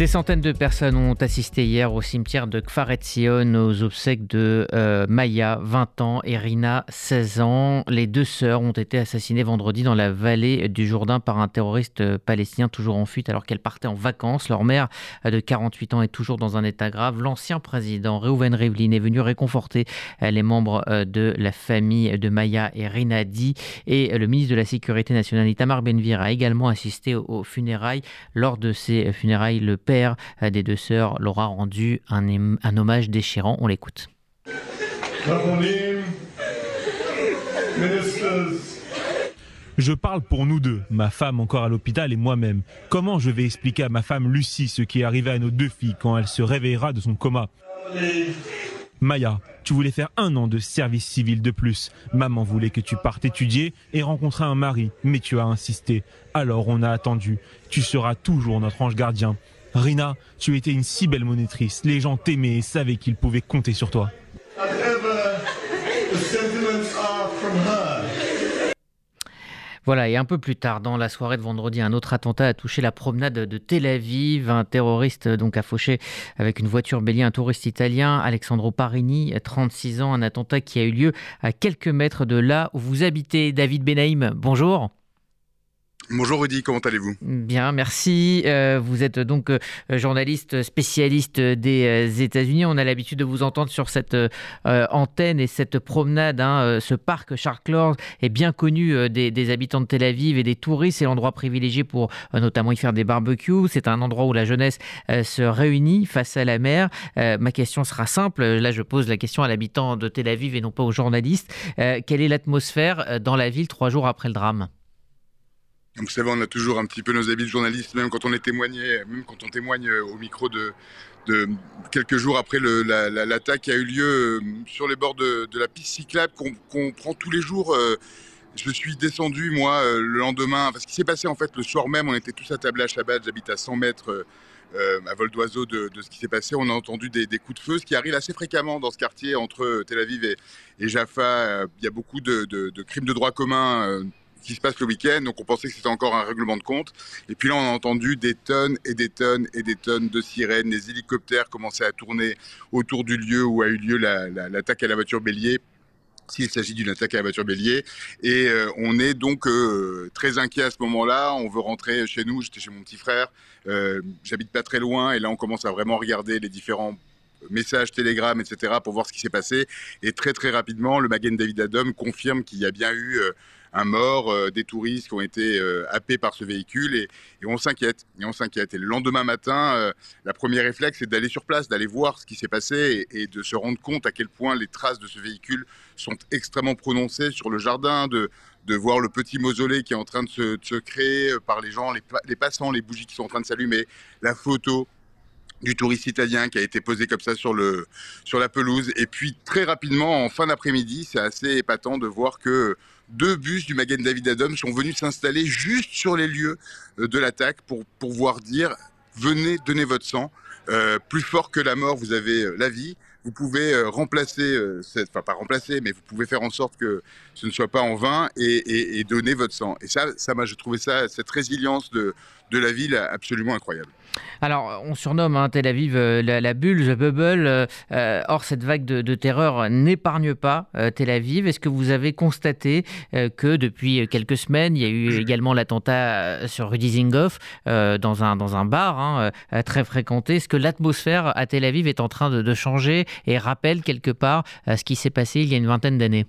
Des centaines de personnes ont assisté hier au cimetière de Kfar Etzion aux obsèques de euh, Maya, 20 ans, et Rina, 16 ans. Les deux sœurs ont été assassinées vendredi dans la vallée du Jourdain par un terroriste palestinien toujours en fuite alors qu'elles partaient en vacances. Leur mère, de 48 ans, est toujours dans un état grave. L'ancien président Reuven Rivlin est venu réconforter euh, les membres euh, de la famille de Maya et Rina Di. Et le ministre de la Sécurité nationale, Itamar Benvir, a également assisté aux funérailles. Lors de ces funérailles, le père des deux sœurs leur a rendu un, un hommage déchirant. On l'écoute. Je parle pour nous deux, ma femme encore à l'hôpital et moi-même. Comment je vais expliquer à ma femme Lucie ce qui est arrivé à nos deux filles quand elle se réveillera de son coma? Maya, tu voulais faire un an de service civil de plus. Maman voulait que tu partes étudier et rencontrer un mari, mais tu as insisté. Alors on a attendu. Tu seras toujours notre ange gardien. Rina, tu étais une si belle monitrice. Les gens t'aimaient et savaient qu'ils pouvaient compter sur toi. Voilà, et un peu plus tard dans la soirée de vendredi, un autre attentat a touché la promenade de Tel Aviv. Un terroriste donc a fauché avec une voiture bélier un touriste italien, Alexandro Parini, 36 ans. Un attentat qui a eu lieu à quelques mètres de là où vous habitez. David Benaïm, bonjour. Bonjour Rudy, comment allez-vous? Bien, merci. Euh, vous êtes donc euh, journaliste spécialiste des euh, États-Unis. On a l'habitude de vous entendre sur cette antenne et cette promenade. Hein, ce parc Charles est bien connu des, habitants de Tel Aviv et des touristes. C'est l'endroit privilégié pour notamment y faire des barbecues. C'est un endroit où la jeunesse se réunit face à la mer. ma question sera simple. Là, je pose la question à l'habitant de Tel Aviv et non pas aux journalistes. quelle est l'atmosphère dans la ville trois jours après le drame? Vous savez, on a toujours un petit peu nos habits de journaliste, même quand on est témoigné, même quand on témoigne euh, au micro de, quelques jours après l'attaque qui a eu lieu euh, sur les bords de, la piste cyclable qu'on prend tous les jours. Euh, je suis descendu, moi, le lendemain. Parce qu'il s'est passé, en fait, le soir même, on était tous à table à Shabbat. J'habite à 100 mètres à vol d'oiseau de, ce qui s'est passé. On a entendu des, coups de feu, ce qui arrive assez fréquemment dans ce quartier entre Tel Aviv et, Jaffa. Il y a beaucoup de crimes de droit commun qui se passe le week-end, donc on pensait que c'était encore un règlement de compte. Et puis là, on a entendu des tonnes et des tonnes et des tonnes de sirènes. Les hélicoptères commençaient à tourner autour du lieu où a eu lieu l'attaque à la voiture bélier s'il s'agit d'une attaque à la voiture bélier. Et euh, on est donc euh, très inquiet à ce moment-là. On veut rentrer chez nous. J'étais chez mon petit frère. Euh, J'habite pas très loin. Et là, on commence à vraiment regarder les différents messages, télégrammes, etc. pour voir ce qui s'est passé. Et très, très rapidement, le Magen David Adom confirme qu'il y a bien eu un mort, euh, des touristes qui ont été euh, happés par ce véhicule et, on s'inquiète. Et on s'inquiète. Et le lendemain matin, euh, la première réflexe, c'est d'aller sur place, d'aller voir ce qui s'est passé et, de se rendre compte à quel point les traces de ce véhicule sont extrêmement prononcées sur le jardin, de, voir le petit mausolée qui est en train de se, créer par les gens, les, passants, les bougies qui sont en train de s'allumer, la photo du touriste italien qui a été posé comme ça sur la pelouse. Et puis très rapidement, en fin d'après-midi, c'est assez épatant de voir que deux bus du Magen David Adom sont venus s'installer juste sur les lieux euh, de l'attaque pour pouvoir dire venez donner votre sang. Euh, plus fort que la mort, vous avez euh, la vie. Vous pouvez remplacer, cette, enfin pas remplacer, mais vous pouvez faire en sorte que ce ne soit pas en vain et, et donner votre sang. Et ça, ça m'a, je trouvais ça, cette résilience de, de la ville absolument incroyable. Alors, on surnomme hein, Tel Aviv euh, la, bulle, the bubble. Euh, euh, or, cette vague de, terreur n'épargne pas Tel Aviv. Est-ce que vous avez constaté que depuis quelques semaines, il y a eu également l'attentat sur un, dans un bar hein, très fréquenté? Est-ce que l'atmosphère à Tel Aviv est en train de changer et rappelle quelque part ce qui s'est passé il y a une vingtaine d'années?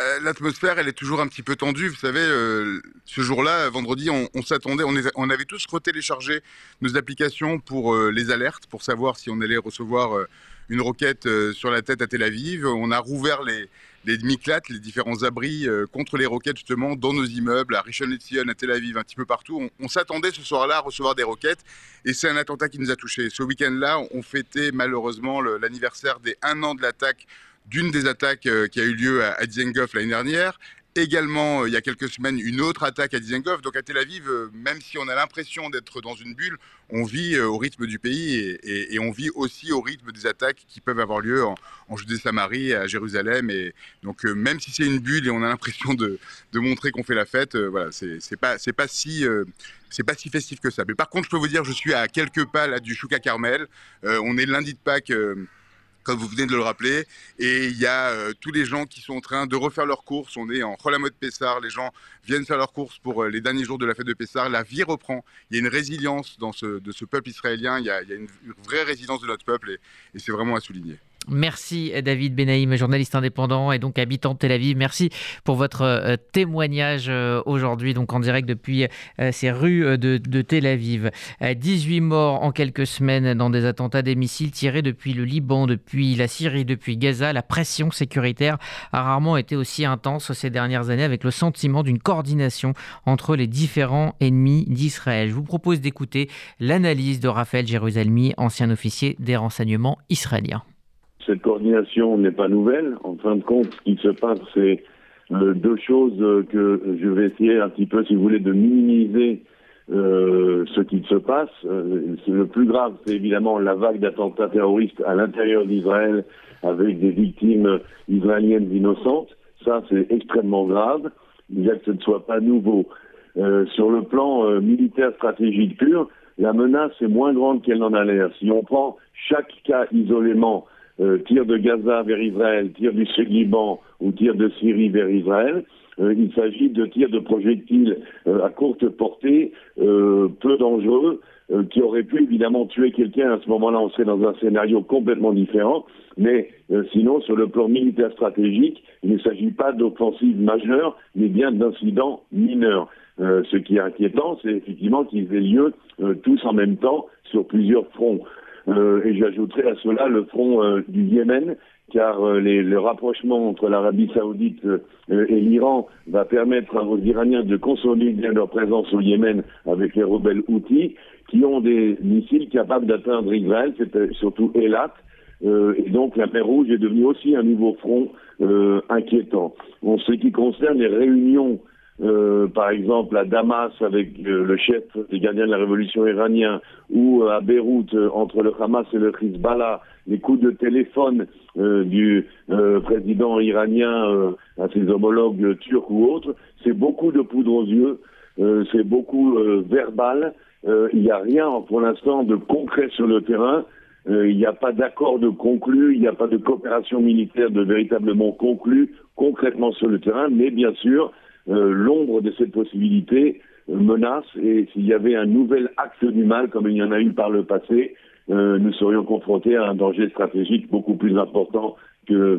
Euh, l'atmosphère, elle est toujours un petit peu tendue. Vous savez, euh, ce jour-là, vendredi, on, s'attendait, on, avait tous retéléchargé nos applications pour euh, les alertes, pour savoir si on allait recevoir une roquette sur la tête à Tel Aviv. On a rouvert les, les les différents abris contre les roquettes, justement, dans nos immeubles, à Rishon LeZion, à Tel Aviv, un petit peu partout. On, on s'attendait ce soir-là à recevoir des roquettes, et c'est un attentat qui nous a touchés. Ce week-end-là, on fêtait malheureusement l'anniversaire des un an de l'attaque d'une des attaques euh, qui a eu lieu à Dizengoff l'année dernière également, il y a quelques semaines, une autre attaque à Dizengoff. Donc à Tel Aviv, même si on a l'impression d'être dans une bulle, on vit au rythme du pays et, on vit aussi au rythme des attaques qui peuvent avoir lieu en, Judée-Samarie, à Jérusalem. Et donc même si c'est une bulle et on a l'impression de, montrer qu'on fait la fête, voilà, c'est pas, si festif que ça. Mais par contre, je peux vous dire, je suis à quelques pas là du Chouka Carmel. Euh, on est lundi de Pâques, euh, comme vous venez de le rappeler, et il y a euh, tous les gens qui sont en train de refaire leurs courses. On est en mode Pessar, les gens viennent faire leurs courses pour les derniers jours de la fête de Pessar. La vie reprend. Il y a une résilience dans ce, de ce peuple israélien. Il y a, une, vraie résilience de notre peuple, et c'est vraiment à souligner. Merci David Benaïm, journaliste indépendant et donc habitant de Tel Aviv. Merci pour votre euh, témoignage euh, aujourd'hui, donc en direct depuis euh, ces rues de, Tel Aviv. 18 morts en quelques semaines dans des attentats des missiles tirés depuis le Liban, depuis la Syrie, depuis Gaza. La pression sécuritaire a rarement été aussi intense ces dernières années avec le sentiment d'une coordination entre les différents ennemis d'Israël. Je vous propose d'écouter l'analyse de Raphaël Jérusalemi, ancien officier des renseignements israéliens cette coordination n'est pas nouvelle. En fin de compte, ce qui se passe, c'est euh, deux choses que je vais essayer un petit peu, si vous voulez, de minimiser euh, ce qui se passe. Euh, le plus grave, c'est évidemment la vague d'attentats terroristes à l'intérieur d'Israël avec des victimes israéliennes innocentes. Ça, c'est extrêmement grave, bien que ce ne soit pas nouveau. sur le plan militaire stratégique pur, la menace est moins grande qu'elle n'en a l'air. Si on prend chaque cas isolément, euh, tir de Gaza vers Israël, tir du Sud-Liban ou tir de Syrie vers Israël, euh, il s'agit de tirs de projectiles euh, à courte portée, peu dangereux, qui auraient pu évidemment tuer quelqu'un. À ce moment-là, on serait dans un scénario complètement différent. Mais sinon, sur le plan militaire stratégique, il ne s'agit pas d'offensive majeure, mais bien d'incidents mineurs. ce qui est inquiétant, c'est effectivement qu'ils aient lieu tous en même temps sur plusieurs fronts. Euh, et j'ajouterai à cela le front euh, du Yémen, car euh, le rapprochement entre l'Arabie saoudite et l'Iran va permettre aux Iraniens de consolider leur présence au Yémen avec les rebelles Houthis, qui ont des missiles capables d'atteindre Israël, surtout Elat, et donc la mer Rouge est devenue aussi un nouveau front inquiétant. En ce qui concerne les réunions euh, par exemple à Damas avec euh, le chef des gardiens de la révolution iranien, ou euh, à Beyrouth entre le Hamas et le Hezbollah, les coups de téléphone du président iranien à ses homologues turcs ou autres, c'est beaucoup de poudre aux yeux, c'est beaucoup verbal, il n'y a rien pour l'instant de concret sur le terrain. Il n'y a pas d'accord de conclu, il n'y a pas de coopération militaire de véritablement conclu concrètement sur le terrain, mais bien sûr, euh, l'ombre de cette possibilité euh, menace et s'il y avait un nouvel acte du mal comme il y en a eu par le passé, euh, nous serions confrontés à un danger stratégique beaucoup plus important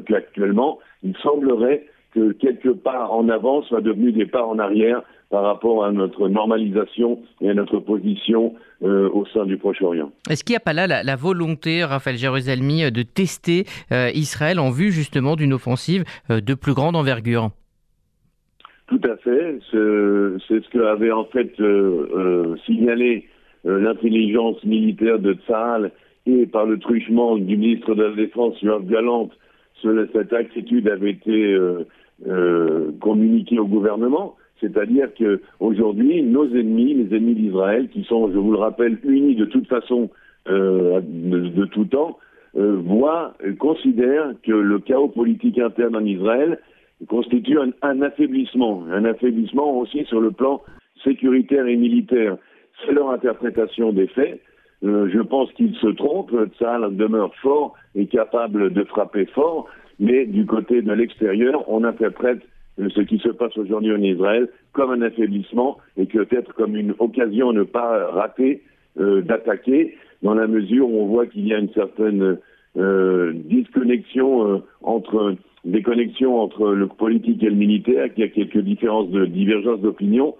qu'actuellement. il semblerait que quelques pas en avant soient devenus des pas en arrière par rapport à notre normalisation et à notre position au sein du Proche-Orient. Est-ce qu'il n'y a pas là la, volonté, Raphaël Jérusalemi, de tester Israël en vue justement d'une offensive de plus grande envergure? Tout à fait. C'est ce que avait en fait euh, euh, signalé euh, l'intelligence militaire de Tsahal et par le truchement du ministre de la Défense, Yoav Galante, cette attitude avait été communiquée au gouvernement. C'est-à-dire que aujourd'hui, nos ennemis, les ennemis d'Israël, qui sont, je vous le rappelle, unis de toute façon, de, de, tout temps, voient, considèrent que le chaos politique interne en Israël constitue un, affaiblissement, un affaiblissement aussi sur le plan sécuritaire et militaire. C'est leur interprétation des faits. Euh, je pense qu'ils se trompent. Tsahal demeure fort et capable de frapper fort, mais du côté de l'extérieur, on interprète ce qui se passe aujourd'hui en Israël comme un affaiblissement et peut-être comme une occasion à ne pas rater euh, d'attaquer, dans la mesure où on voit qu'il y a une certaine disconnexion entre des connexions entre le politique et le militaire, qu'il y a quelques différences de divergences d'opinion.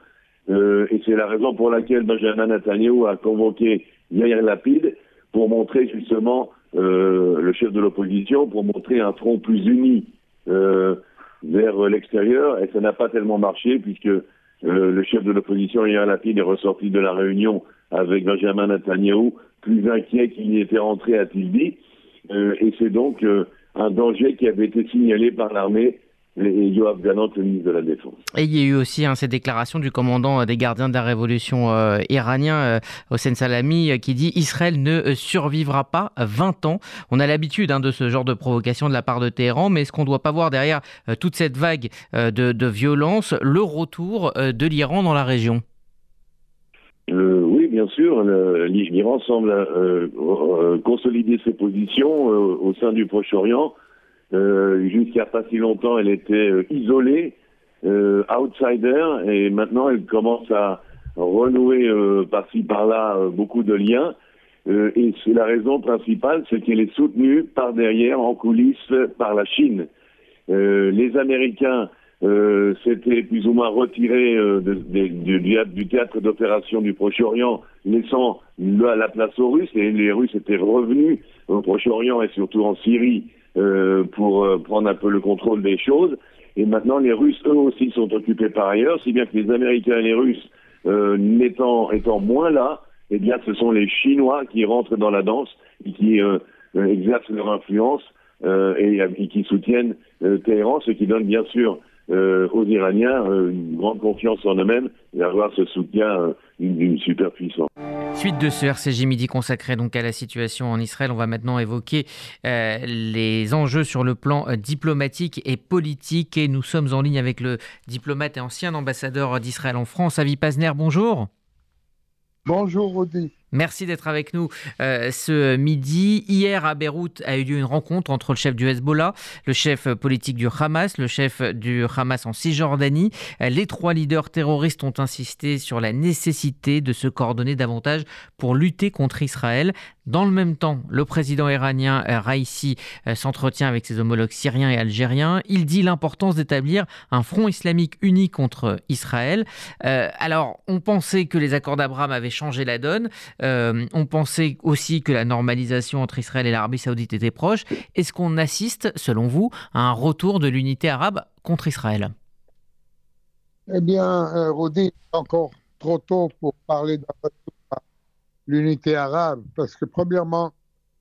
Euh, et c'est la raison pour laquelle Benjamin Netanyahu a convoqué Yair Lapid pour montrer justement euh, le chef de l'opposition, pour montrer un front plus uni euh, vers l'extérieur. Et ça n'a pas tellement marché puisque euh, le chef de l'opposition, Yair Lapid, est ressorti de la réunion avec Benjamin Netanyahu plus inquiet qu'il y était rentré, a-t-il. Et c'est donc un danger qui avait été signalé par l'armée et Yoav le ministre de la Défense. Et il y a eu aussi hein, cette déclaration du commandant des gardiens de la révolution euh, iranien, euh, Hossein Salami, euh, qui dit Israël ne survivra pas 20 ans. On a l'habitude hein, de ce genre de provocation de la part de Téhéran, mais est-ce qu'on ne doit pas voir derrière toute cette vague de, violence le retour de l'Iran dans la région oui, bien sûr. L'Iran semble consolider ses positions au sein du Proche-Orient. Euh, Jusqu'à pas si longtemps, elle était euh, isolée, euh, outsider, et maintenant elle commence à renouer euh, par-ci par-là euh, beaucoup de liens. et c'est la raison principale, c'est qu'elle est soutenue par derrière, en coulisses, par la Chine. les Américains s'étaient plus ou moins retirés de, de, du, théâtre d'opération du Proche-Orient, laissant la, la place aux Russes, et les Russes étaient revenus au Proche-Orient et surtout en Syrie euh, pour euh, prendre un peu le contrôle des choses. Et maintenant, les Russes, eux aussi, sont occupés par ailleurs, si bien que les Américains et les Russes, euh, n'étant étant moins là, eh bien, ce sont les Chinois qui rentrent dans la danse et qui euh, exercent leur influence et, et, qui soutiennent Téhéran, ce qui donne bien sûr euh, aux Iraniens euh, une grande confiance en eux-mêmes et avoir ce soutien euh, d'une superpuissance. Suite de ce RCJ Midi consacré donc à la situation en Israël, on va maintenant évoquer euh, les enjeux sur le plan diplomatique et politique. Et nous sommes en ligne avec le diplomate et ancien ambassadeur d'Israël en France, Avi Pazner. Bonjour. Bonjour, Rodi. Merci d'être avec nous euh, ce midi. Hier à Beyrouth a eu lieu une rencontre entre le chef du Hezbollah, le chef politique du Hamas, le chef du Hamas en Cisjordanie. Les trois leaders terroristes ont insisté sur la nécessité de se coordonner davantage pour lutter contre Israël. Dans le même temps, le président iranien euh, Raisi euh, s'entretient avec ses homologues syriens et algériens. Il dit l'importance d'établir un front islamique uni contre Israël. Euh, alors, on pensait que les accords d'Abraham avaient changé la donne. Euh, on pensait aussi que la normalisation entre Israël et l'Arabie saoudite était proche. Est-ce qu'on assiste, selon vous, à un retour de l'unité arabe contre Israël? Eh bien, euh, encore trop tôt pour parler à l'unité arabe, parce que premièrement,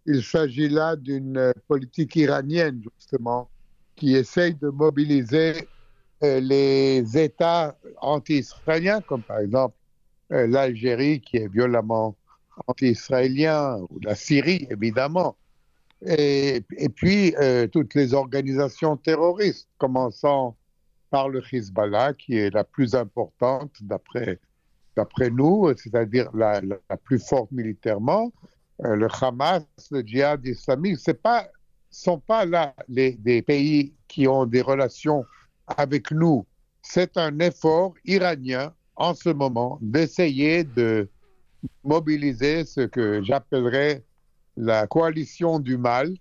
il s'agit là d'une euh, politique iranienne, justement, qui essaye de mobiliser euh, les États anti-israéliens, comme par exemple l'Algérie, qui est violemment anti-israélien, ou la Syrie, évidemment. Et, puis, euh, toutes les organisations terroristes, commençant par le Hezbollah, qui est la plus importante d'après nous, c'est-à-dire la, la, la, plus forte militairement, euh, le Hamas, le djihad islamique, ce pas sont pas là les, des pays qui ont des relations avec nous. C'est un effort iranien en ce moment d'essayer de mobiliser ce que j'appellerais la coalition du mal,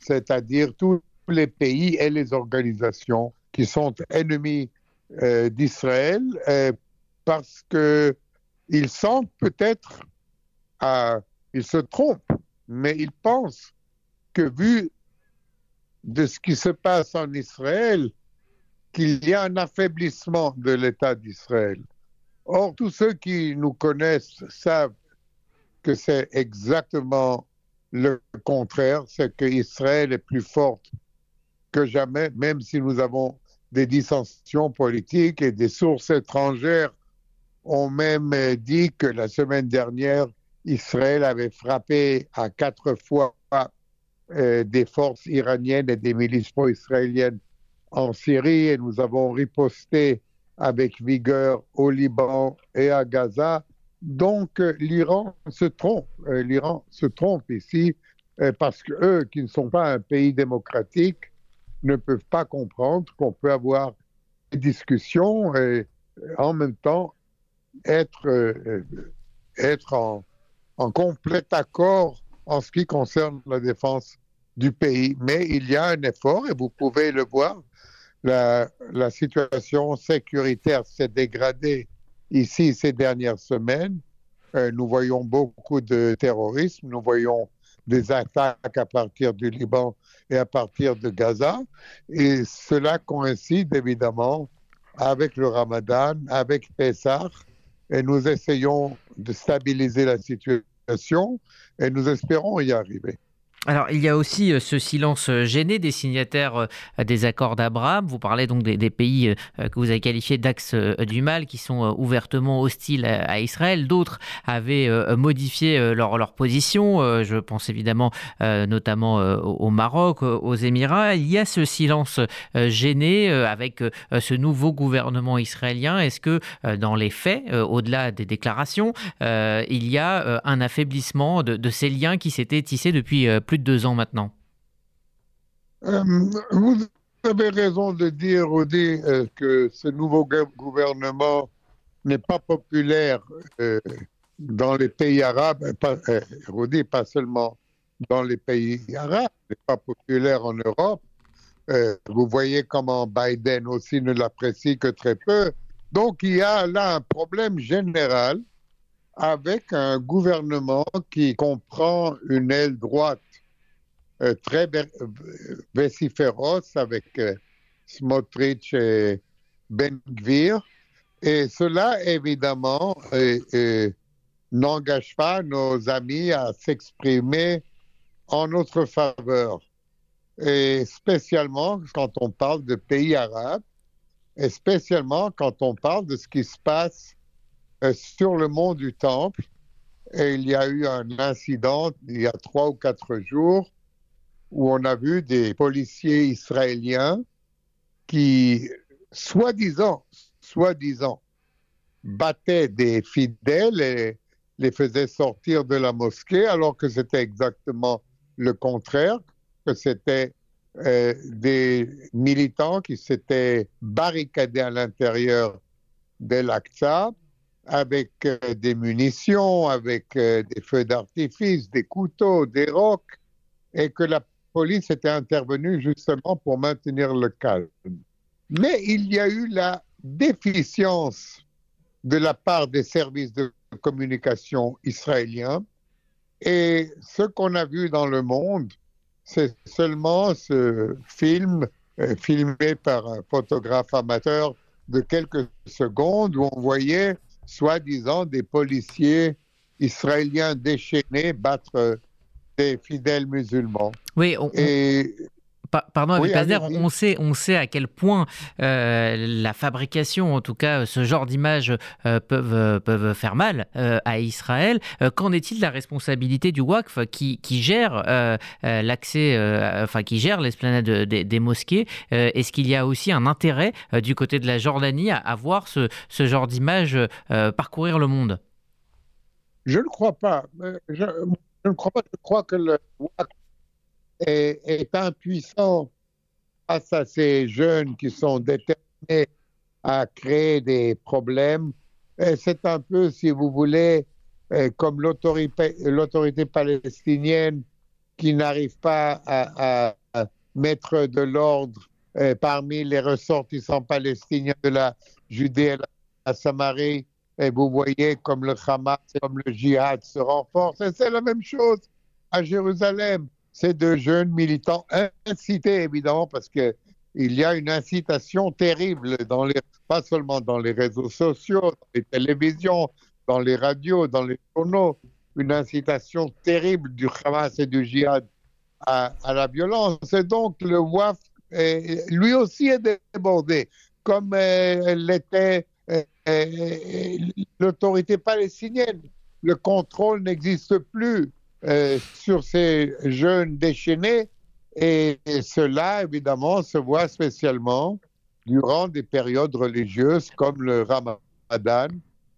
c'est-à-dire tous les pays et les organisations qui sont ennemis euh, d'Israël euh, parce que ils sentent peut-être, ils se trompent, mais ils pensent que vu de ce qui se passe en Israël, qu'il y a un affaiblissement de l'État d'Israël. Or, tous ceux qui nous connaissent savent que c'est exactement le contraire, c'est que Israël est plus forte que jamais, même si nous avons des dissensions politiques et des sources étrangères. Ont même dit que la semaine dernière, Israël avait frappé à quatre fois euh, des forces iraniennes et des milices pro-israéliennes en Syrie. Et nous avons riposté avec vigueur au Liban et à Gaza. Donc euh, l'Iran se trompe, euh, l'Iran se trompe ici euh, parce que eux qui ne sont pas un pays démocratique ne peuvent pas comprendre qu'on peut avoir des discussions et en même temps être, être en, en complet accord en ce qui concerne la défense du pays. Mais il y a un effort et vous pouvez le voir la, situation sécuritaire s'est dégradée ici ces dernières semaines. Euh, nous voyons beaucoup de terrorisme, nous voyons des attaques à partir du Liban et à partir de Gaza. Et cela coïncide évidemment avec le Ramadan, avec Pessah. Et nous essayons de stabiliser la situation et nous espérons y arriver. Alors, il y a aussi euh, ce silence euh, gêné des signataires euh, des accords d'Abraham. Vous parlez donc des, pays que vous avez qualifiés d'axe du mal, qui sont ouvertement hostiles à, Israël. D'autres avaient modifié leur, position. Je pense évidemment notamment au Maroc, aux Émirats. Il y a ce silence gêné avec ce nouveau gouvernement israélien. Est-ce que dans les faits, au-delà des déclarations, il y a un affaiblissement de, de ces liens qui s'étaient tissés depuis plus deux ans maintenant. Euh, vous avez raison de dire, Rudy, euh, que ce nouveau gouvernement n'est pas populaire euh, dans les pays arabes, pas, Rudy, pas seulement dans les pays arabes, n'est pas populaire en Europe. vous voyez comment Biden aussi ne l'apprécie que très peu. Donc il y a là un problème général avec un gouvernement qui comprend une aile droite euh, très vociféros avec euh, Smotrich et Ben Gvir. Et cela, évidemment, euh, n'engage pas nos amis à s'exprimer en notre faveur. Et spécialement quand on parle de pays arabes, et spécialement quand on parle de ce qui se passe sur le mont du Temple. Et il y a eu un incident il y a trois ou quatre jours où on a vu des policiers israéliens qui, soi-disant, soi-disant, battaient des fidèles et les faisaient sortir de la mosquée, alors que c'était exactement le contraire, que c'était euh, des militants qui s'étaient barricadés à l'intérieur de l'Aqsa avec euh, des munitions, avec euh, des feux d'artifice, des couteaux, des rocs, et que la police était intervenue justement pour maintenir le calme. Mais il y a eu la déficience de la part des services de communication israéliens. Et ce qu'on a vu dans le monde, c'est seulement ce film euh, filmé par un photographe amateur de quelques secondes où on voyait soi-disant des policiers israéliens déchaînés battre des fidèles musulmans. Oui, et Pardon, on sait, on sait à quel point euh, la fabrication, en tout cas ce genre d'images, euh, peuvent, euh, peuvent faire mal à Israël. Qu'en est-il de la responsabilité du WACF qui, qui gère l'accès, enfin qui gère l'esplanade des, mosquées? Est-ce qu'il y a aussi un intérêt du côté de la Jordanie à, voir ce, ce genre d'images parcourir le monde? Je ne crois pas. Je, je ne crois pas. Je crois que le WACF est, impuissant face à ces jeunes qui sont déterminés à créer des problèmes. C'est un peu, si vous voulez, euh, comme l'autorité palestinienne qui n'arrive pas à, mettre de l'ordre euh, parmi les ressortissants palestiniens de la Judée et la Samarie. Et vous voyez comme le Hamas, comme le djihad se renforce. Et c'est la même chose à Jérusalem ces deux jeunes militants incités, évidemment, parce qu'il y a une incitation terrible, dans les, pas seulement dans les réseaux sociaux, dans les télévisions, dans les radios, dans les journaux, une incitation terrible du Hamas et du djihad à, la violence. Et donc le WAF, lui aussi est débordé, comme euh, l'était l'autorité palestinienne. Le contrôle n'existe plus euh, sur ces jeunes déchaînés. Et, cela, évidemment, se voit spécialement durant des périodes religieuses comme le Ramadan,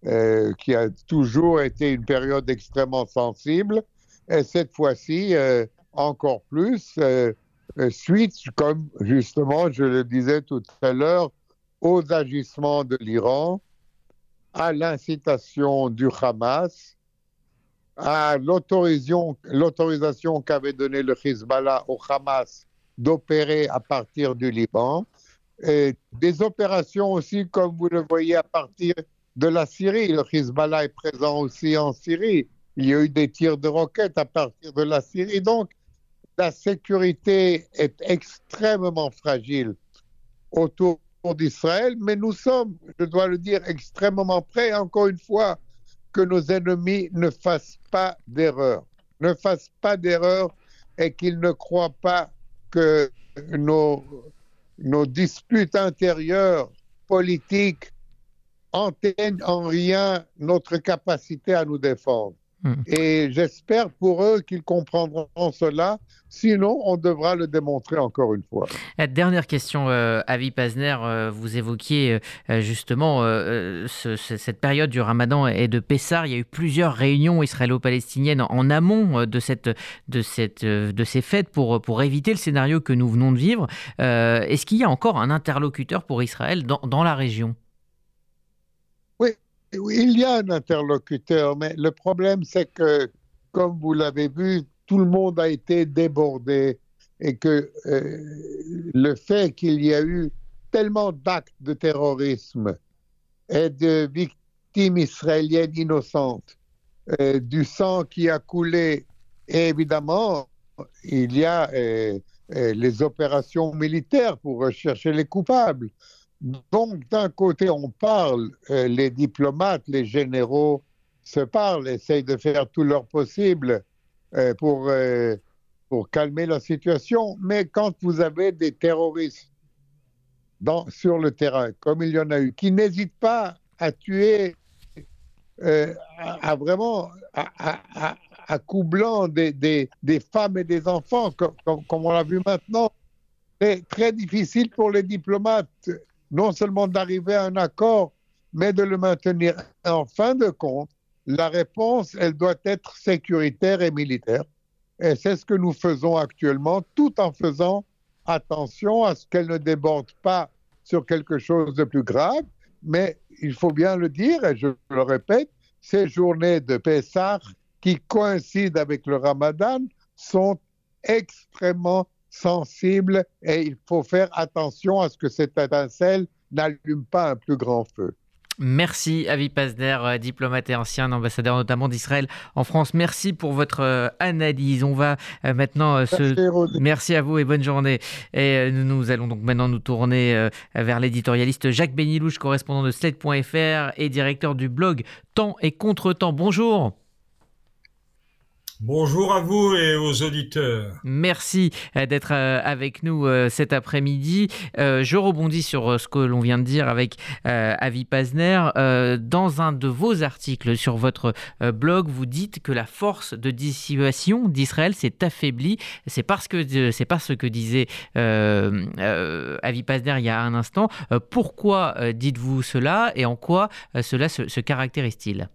euh, qui a toujours été une période extrêmement sensible. Et cette fois-ci, euh, encore plus, suite, comme justement, je le disais tout à l'heure, aux agissements de l'Iran, à l'incitation du Hamas, à l'autorisation qu'avait donnée le Hezbollah au Hamas d'opérer à partir du Liban, et des opérations aussi, comme vous le voyez, à partir de la Syrie. Le Hezbollah est présent aussi en Syrie. Il y a eu des tirs de roquettes à partir de la Syrie. Donc, la sécurité est extrêmement fragile autour d'Israël, mais nous sommes, je dois le dire, extrêmement prêts, encore une fois, que nos ennemis ne fassent pas d'erreur. Ne fassent pas d'erreur et qu'il ne croit pas que nos, nos disputes intérieures politiques enteignent en rien notre capacité à nous défendre. Hmm. Et j'espère pour eux qu'ils comprendront cela. Sinon, on devra le démontrer encore une fois. La dernière question, euh, Avi Pazner. Euh, vous évoquiez euh, justement cette période du Ramadan et de Pessar. Il y a eu plusieurs réunions israélo-palestiniennes en, amont de, cette, de, cette, de ces fêtes pour, pour éviter le scénario que nous venons de vivre. Est-ce qu'il y a encore un interlocuteur pour Israël dans, dans la région? Il y a un interlocuteur, mais le problème, c'est que, comme vous l'avez vu, tout le monde a été débordé et que euh, le fait qu'il y a eu tellement d'actes de terrorisme et de victimes israéliennes innocentes, euh, du sang qui a coulé, et évidemment, il y a euh, les opérations militaires pour rechercher les coupables. Donc, d'un côté, on parle, euh, les diplomates, les généraux se parlent, essayent de faire tout leur possible euh, pour, euh, pour calmer la situation. Mais quand vous avez des terroristes sur le terrain, comme il y en a eu, qui n'hésitent pas à tuer, à, vraiment, à, à, coup des, des, femmes et des enfants, comme, comme on l'a vu maintenant, c'est très difficile pour les diplomates non seulement d'arriver à un accord, mais de le maintenir. En fin de compte, la réponse, elle doit être sécuritaire et militaire. Et c'est ce que nous faisons actuellement, tout en faisant attention à ce qu'elle ne déborde pas sur quelque chose de plus grave. Mais il faut bien le dire, et je le répète, ces journées de Pessah qui coïncident avec le Ramadan sont extrêmement sensible et il faut faire attention à ce que cette étincelle n'allume pas un plus grand feu. Merci Avi Pasder, euh, diplomate et ancien ambassadeur notamment d'Israël en France. Merci pour votre euh, analyse. On va euh, maintenant se... Merci à vous et bonne journée. Et nous allons donc maintenant nous tourner vers l'éditorialiste Jacques Benilouche, correspondant de Slate.fr et directeur du blog Temps et Contre-temps. Bonjour. Bonjour à vous et aux auditeurs. Merci euh, d'être euh, avec nous euh, cet après-midi. Je rebondis sur ce que l'on vient de dire avec Avi Pazner. Dans un de vos articles sur votre blog, vous dites que la force de dissuasion d'Israël s'est affaiblie. C'est parce que c'est que disait Avi Pazner il y a un instant. Pourquoi dites-vous cela et en quoi cela se caractérise-t-il?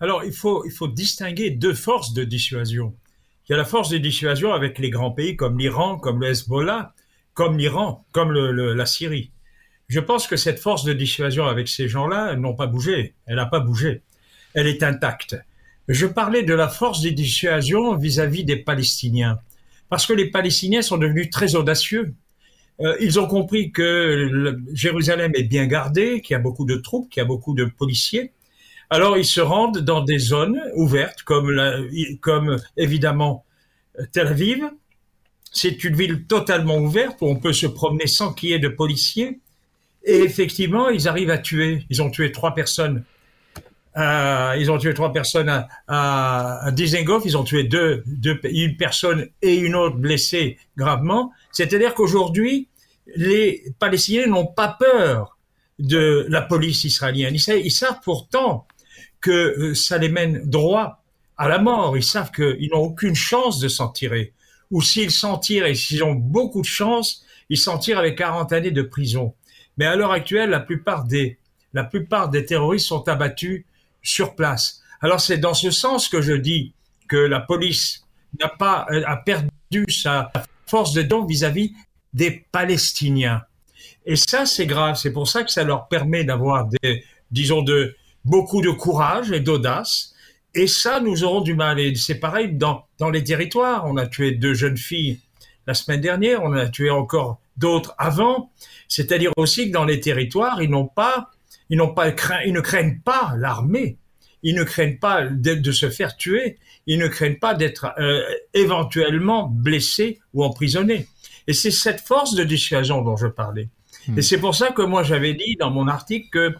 Alors, il faut, il faut distinguer deux forces de dissuasion. Il y a la force de dissuasion avec les grands pays comme l'Iran, comme le Hezbollah, comme l'Iran, comme la Syrie. Je pense que cette force de dissuasion avec ces gens-là n'ont pas bougé. Elle n'a pas bougé. Elle est intacte. Je parlais de la force de dissuasion vis-à-vis des Palestiniens. Parce que les Palestiniens sont devenus très audacieux. Euh, ils ont compris que Jérusalem est bien gardée, qu'il y a beaucoup de troupes, qu'il y a beaucoup de policiers. Alors ils se rendent dans des zones ouvertes, comme, évidemment Tel Aviv. C'est une ville totalement ouverte où on peut se promener sans qu'il y ait de policiers. Et effectivement, ils arrivent à tuer. Ils ont tué trois personnes. Euh, ils ont tué trois personnes à, à, Ils ont tué deux, une personne et une autre blessée gravement. C'est-à-dire qu'aujourd'hui, les Palestiniens n'ont pas peur de la police israélienne. ils savent pourtant que euh, ça les mène droit à la mort. Ils savent qu'ils n'ont aucune chance de s'en tirer. Ou s'ils s'en tirent et s'ils ont beaucoup de chance, ils s'en tirent avec 40 années de prison. Mais à l'heure actuelle, la plupart des, la plupart des terroristes sont abattus sur place. Alors c'est dans ce sens que je dis que la police n'a pas, euh, a perdu sa force de don vis-à-vis des Palestiniens. Et ça, c'est grave. C'est pour ça que ça leur permet d'avoir des, disons, de, beaucoup de courage et d'audace. Et ça, nous aurons du mal. Et c'est pareil dans, dans les territoires. On a tué deux jeunes filles la semaine dernière, on a tué encore d'autres avant. C'est-à-dire aussi que dans les territoires, ils n'ont pas, ils n'ont pas ils ne craignent pas l'armée. Ils ne craignent pas de, se faire tuer. Ils ne craignent pas d'être euh, éventuellement blessés ou emprisonnés. Et c'est cette force de dissuasion dont je parlais. Hmm. Et c'est pour ça que moi j'avais dit dans mon article que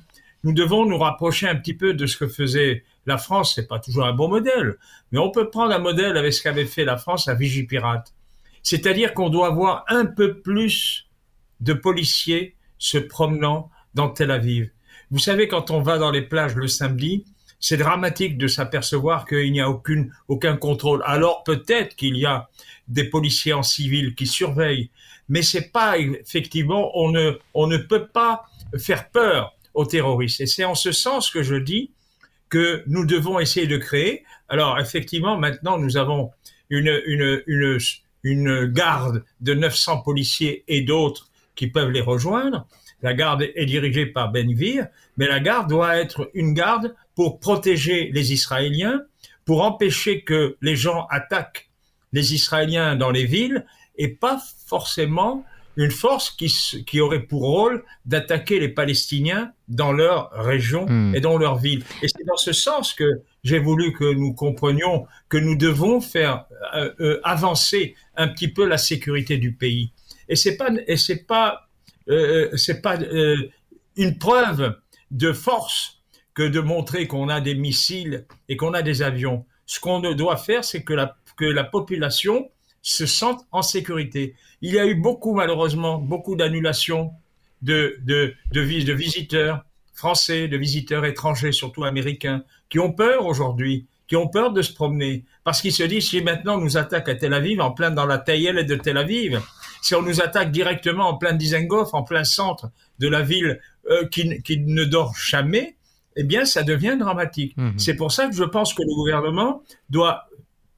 nous devons nous rapprocher un petit peu de ce que faisait La France, c'est pas toujours un bon modèle, mais on peut prendre un modèle avec ce qu'avait fait la France à Vigipirate. C'est-à-dire qu'on doit avoir un peu plus de policiers se promenant dans Tel Aviv. Vous savez, quand on va dans les plages le samedi, c'est dramatique de s'apercevoir qu'il n'y a aucune, aucun contrôle. Alors peut-être qu'il y a des policiers en civil qui surveillent, mais c'est pas effectivement, on ne, on ne peut pas faire peur terroristes. Et c'est en ce sens que je dis que nous devons essayer de créer. Alors effectivement, maintenant nous avons une, une, une, une garde de 900 policiers et d'autres qui peuvent les rejoindre. La garde est dirigée par Ben Gvir, mais la garde doit être une garde pour protéger les Israéliens, pour empêcher que les gens attaquent les Israéliens dans les villes et pas forcément une force qui, qui aurait pour rôle d'attaquer les Palestiniens dans leur région hmm. et dans leur ville. Et c'est dans ce sens que j'ai voulu que nous comprenions que nous devons faire euh, euh, avancer un petit peu la sécurité du pays. Et c'est pas et c'est pas euh, c'est pas une preuve de force que de montrer qu'on a des missiles et qu'on a des avions. Ce qu'on doit faire, c'est que la que la population se sentent en sécurité. Il y a eu beaucoup, malheureusement, beaucoup d'annulations de, de, de, de visiteurs français, de visiteurs étrangers, surtout américains, qui ont peur aujourd'hui, qui ont peur de se promener, parce qu'ils se disent, si maintenant on nous attaque à Tel Aviv, en plein dans la taillelle de Tel Aviv, si on nous attaque directement en plein Dizengoff, en plein centre de la ville euh, qui, qui, ne dort jamais, eh bien, ça devient dramatique. Mmh. C'est pour ça que je pense que le gouvernement doit,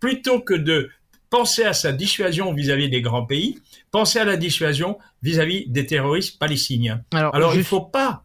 plutôt que de Pensez à sa dissuasion vis-à-vis des grands pays, pensez à la dissuasion vis-à-vis des terroristes palestiniens. Alors, il ne faut pas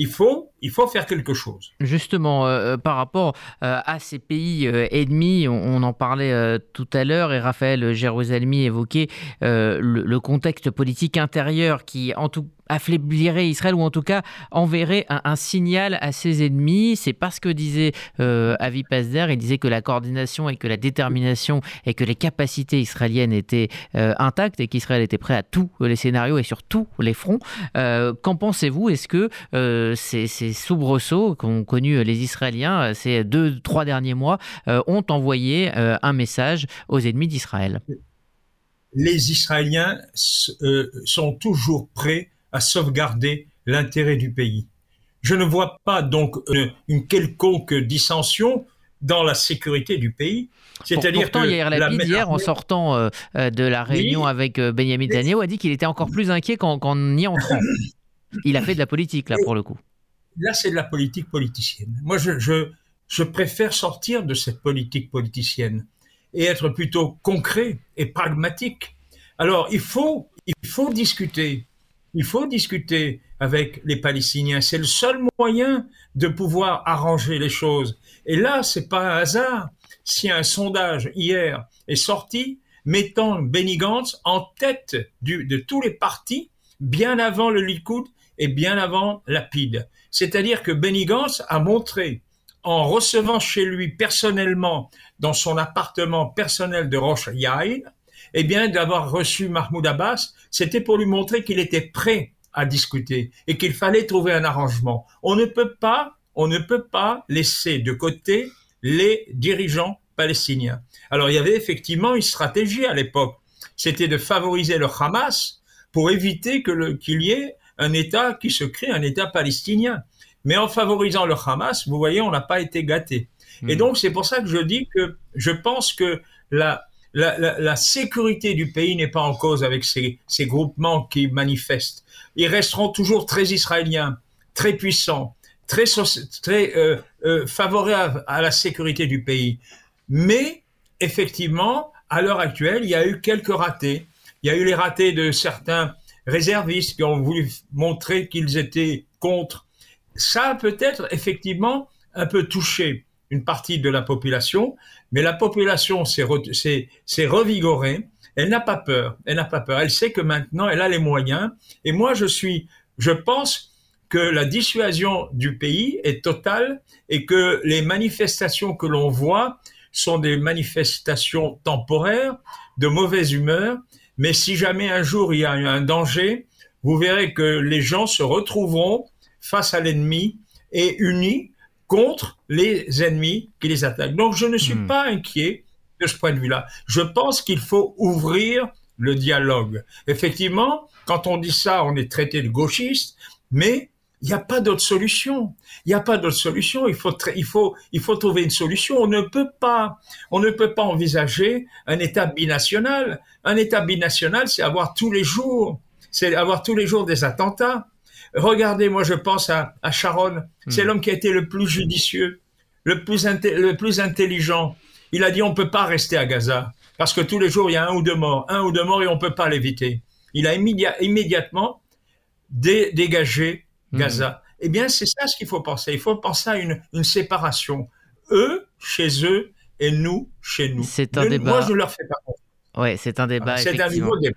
il faut, il faut faire quelque chose. Justement, euh, euh, par rapport euh, à ces pays ennemis, on, en parlait tout à l'heure et Raphaël Jérusalemi évoquait le, contexte politique intérieur qui, en tout affaiblirait Israël ou en tout cas enverrait un, signal à ses ennemis. C'est parce que disait Avi Pasder, il disait que la coordination et que la détermination et que les capacités israéliennes étaient intactes et qu'Israël était prêt à tous les scénarios et sur tous les fronts. Qu'en pensez-vous? Est-ce que ces, soubresauts qu'ont connus les Israéliens ces deux, trois derniers mois ont envoyé un message aux ennemis d'Israël les Israéliens sont toujours prêts à sauvegarder l'intérêt du pays. Je ne vois pas donc une, quelconque dissension dans la sécurité du pays. C'est-à-dire que hier, hier, en sortant euh, euh, de la réunion avec euh, Benjamin Netanyahu, a dit qu'il était encore plus inquiet qu'en y entrant. Il a fait de la politique là pour le coup. Là, c'est de la politique politicienne. Moi, je, préfère sortir de cette politique politicienne et être plutôt concret et pragmatique. Alors, il faut, il faut discuter il faut discuter avec les Palestiniens. C'est le seul moyen de pouvoir arranger les choses. Et là, c'est pas un hasard si un sondage hier est sorti mettant Benny Gantz en tête de tous les partis bien avant le Likoud et bien avant Lapide. C'est-à-dire que Benny a montré en recevant chez lui personnellement dans son appartement personnel de Roche Yair, eh bien, d'avoir reçu Mahmoud Abbas, c'était pour lui montrer qu'il était prêt à discuter et qu'il fallait trouver un arrangement. On ne peut pas, on ne peut pas laisser de côté les dirigeants palestiniens. Alors, il y avait effectivement une stratégie à l'époque. C'était de favoriser le Hamas pour éviter que qu'il y ait un État qui se crée, un État palestinien. Mais en favorisant le Hamas, vous voyez, on n'a pas été gâté. Et hmm. donc, c'est pour ça que je dis que je pense que la, la, sécurité du pays n'est pas en cause avec ces, groupements qui manifestent. Ils resteront toujours très israéliens, très puissants, très, très euh, euh, favorables à la sécurité du pays. Mais effectivement, à l'heure actuelle, il y a eu quelques ratés. Il y a eu les ratés de certains réservistes qui ont voulu montrer qu'ils étaient contre. Ça a peut-être effectivement un peu touché une partie de la population, mais la population s'est revigorée. Elle n'a pas peur. Elle n'a pas peur. Elle sait que maintenant, elle a les moyens. Et moi, je suis, je pense que la dissuasion du pays est totale et que les manifestations que l'on voit sont des manifestations temporaires, de mauvaise humeur. Mais si jamais un jour il y a un danger, vous verrez que les gens se retrouveront face à l'ennemi et unis contre les ennemis qui les attaquent. Donc je ne suis hmm. pas inquiet de ce point de vue-là. Je pense qu'il faut ouvrir le dialogue. Effectivement, quand on dit ça, on est traité de gauchiste, mais il n'y a pas d'autre solution. Il n'y a pas d'autre solution. Il faut, il faut, il faut trouver une solution. On ne peut pas, on ne peut pas envisager un État binational. Un État binational, c'est avoir tous les jours, c'est avoir tous les jours des attentats. Regardez, moi, je pense à, à Sharon. C'est hmm. l'homme qui a été le plus judicieux, le plus, le plus intelligent. Il a dit on peut pas rester à Gaza parce que tous les jours il y a un ou deux morts, un ou deux morts et on peut pas l'éviter. Il a immédiatement dégagé Hmm. Gaza. Eh bien, c'est ça ce qu'il faut penser. Il faut penser à une, séparation. Eux, chez eux, et nous, chez nous. C'est un débat. Moi, je leur fais pas. Ouais, c'est un débat. C'est un nouveau débat.